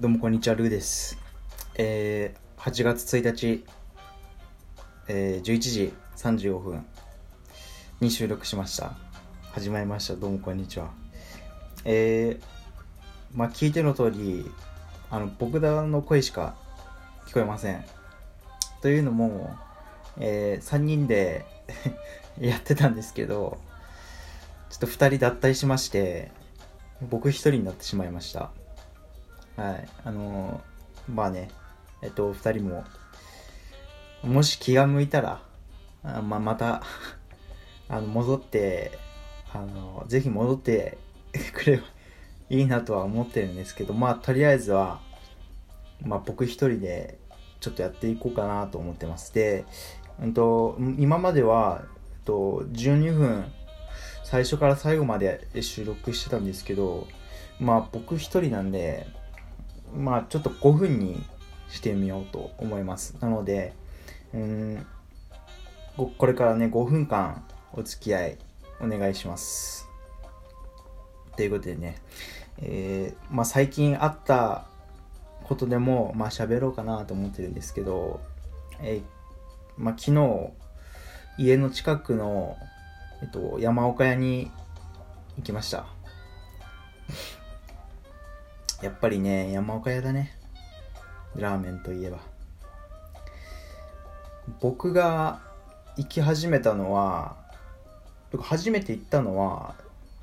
どうもこんにちは、ルーです。えー、8月1日、えー、11時35分に収録しました。始まりました。どうもこんにちは。えー、まあ聞いての通り、あの、僕らの声しか聞こえません。というのも、えー、3人で やってたんですけど、ちょっと2人脱退しまして、僕1人になってしまいました。はい。あのーまあね、えっと、二人も、もし気が向いたら、あまあ、また、あの、戻って、あの、ぜひ戻って くればいいなとは思ってるんですけど、まあ、とりあえずは、まあ、僕一人で、ちょっとやっていこうかなと思ってます。で、うんと、今までは、えっと、12分、最初から最後まで収録してたんですけど、まあ、僕一人なんで、まあちょっと5分にしてみようと思います。なので、うん、これからね、5分間お付き合いお願いします。ということでね、えーまあ最近あったことでも、まあ喋ろうかなと思ってるんですけど、えーまあ昨日、家の近くの、えっと、山岡屋に行きました。やっぱりね、山岡屋だね。ラーメンといえば。僕が行き始めたのは、初めて行ったのは、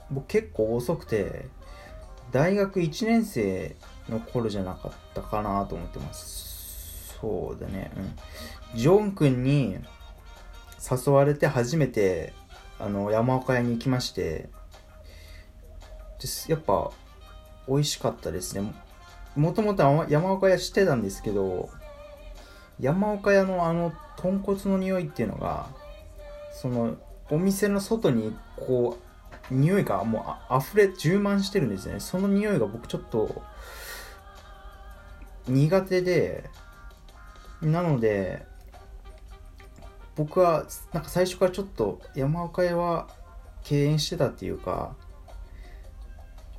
僕結構遅くて、大学1年生の頃じゃなかったかなと思ってます。そうだね、うん。ジョン君に誘われて初めて、あの、山岡屋に行きまして、やっぱ、美味しかったですね。もともと山岡屋知ってたんですけど、山岡屋のあの豚骨の匂いっていうのが、そのお店の外にこう、匂いがもうあ溢れ、充満してるんですね。その匂いが僕ちょっと苦手で、なので、僕はなんか最初からちょっと山岡屋は敬遠してたっていうか、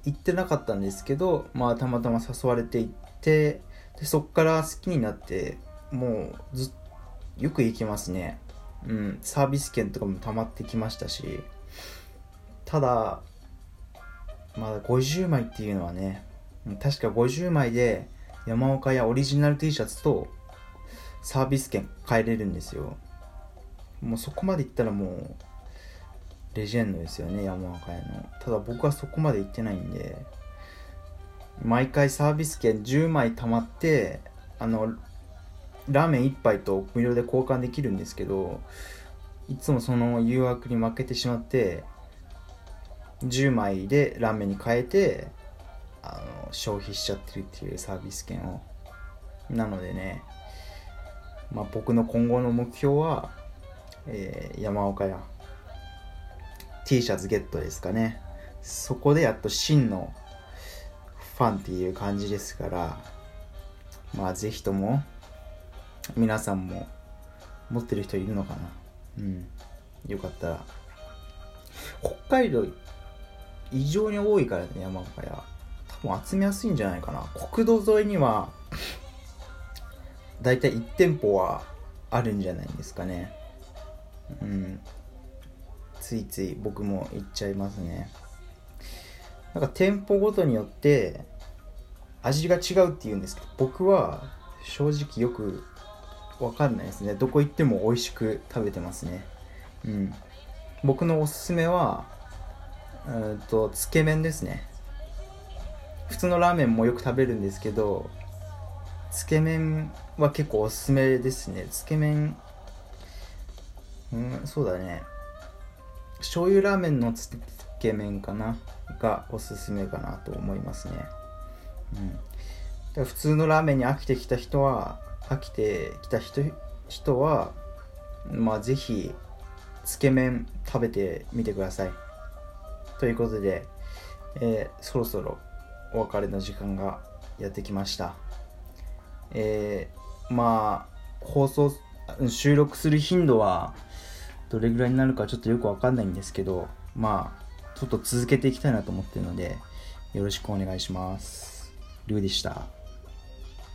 行ってなかったんですけど、まあ、たまたま誘われて行ってでそっから好きになってもうずよく行きますね。うんサービス券とかも溜まってきましたしただまだ50枚っていうのはね確か50枚で山岡屋オリジナル T シャツとサービス券買えれるんですよ。もうそこまで行ったらもうレジェンドですよね山岡屋の。ただ僕はそこまで行ってないんで。毎回サービス券10枚貯まってあのラーメン1杯と無料で交換できるんですけどいつもその誘惑に負けてしまって10枚でラーメンに変えてあの消費しちゃってるっていうサービス券を。なのでねまあ僕の今後の目標は、えー山岡屋 T シャツゲットですかね。そこでやっと真のファンっていう感じですからまあぜひとも皆さんも持ってる人いるのかな。うん。よかったら。北海道異常に多いからね山岡屋多分集めやすいんじゃないかな。国道沿いにはだいたい1店舗はあるんじゃないですかね。うん。ついつい僕も行っちゃいますね。なんか店舗ごとによって味が違うっていうんですけど僕は正直よくわかんないですね。どこ行っても美味しく食べてますね。うん。僕のおすすめはうんとつけ麺ですね。普通のラーメンもよく食べるんですけどつけ麺は結構おすすめですね。つけ麺うんそうだね。醤油ラーメンのつけ麺かな？がおすすめかなと思いますね。うん、普通のラーメンに飽きてきた人は飽きてきた人人はまあぜひつけ麺食べてみてください。ということで、えーそろそろお別れの時間がやってきました。えーまあ放送収録する頻度はどれぐらいになるかちょっとよくわかんないんですけどまあちょっと続けていきたいなと思ってるのでよろしくお願いします。ルーでした。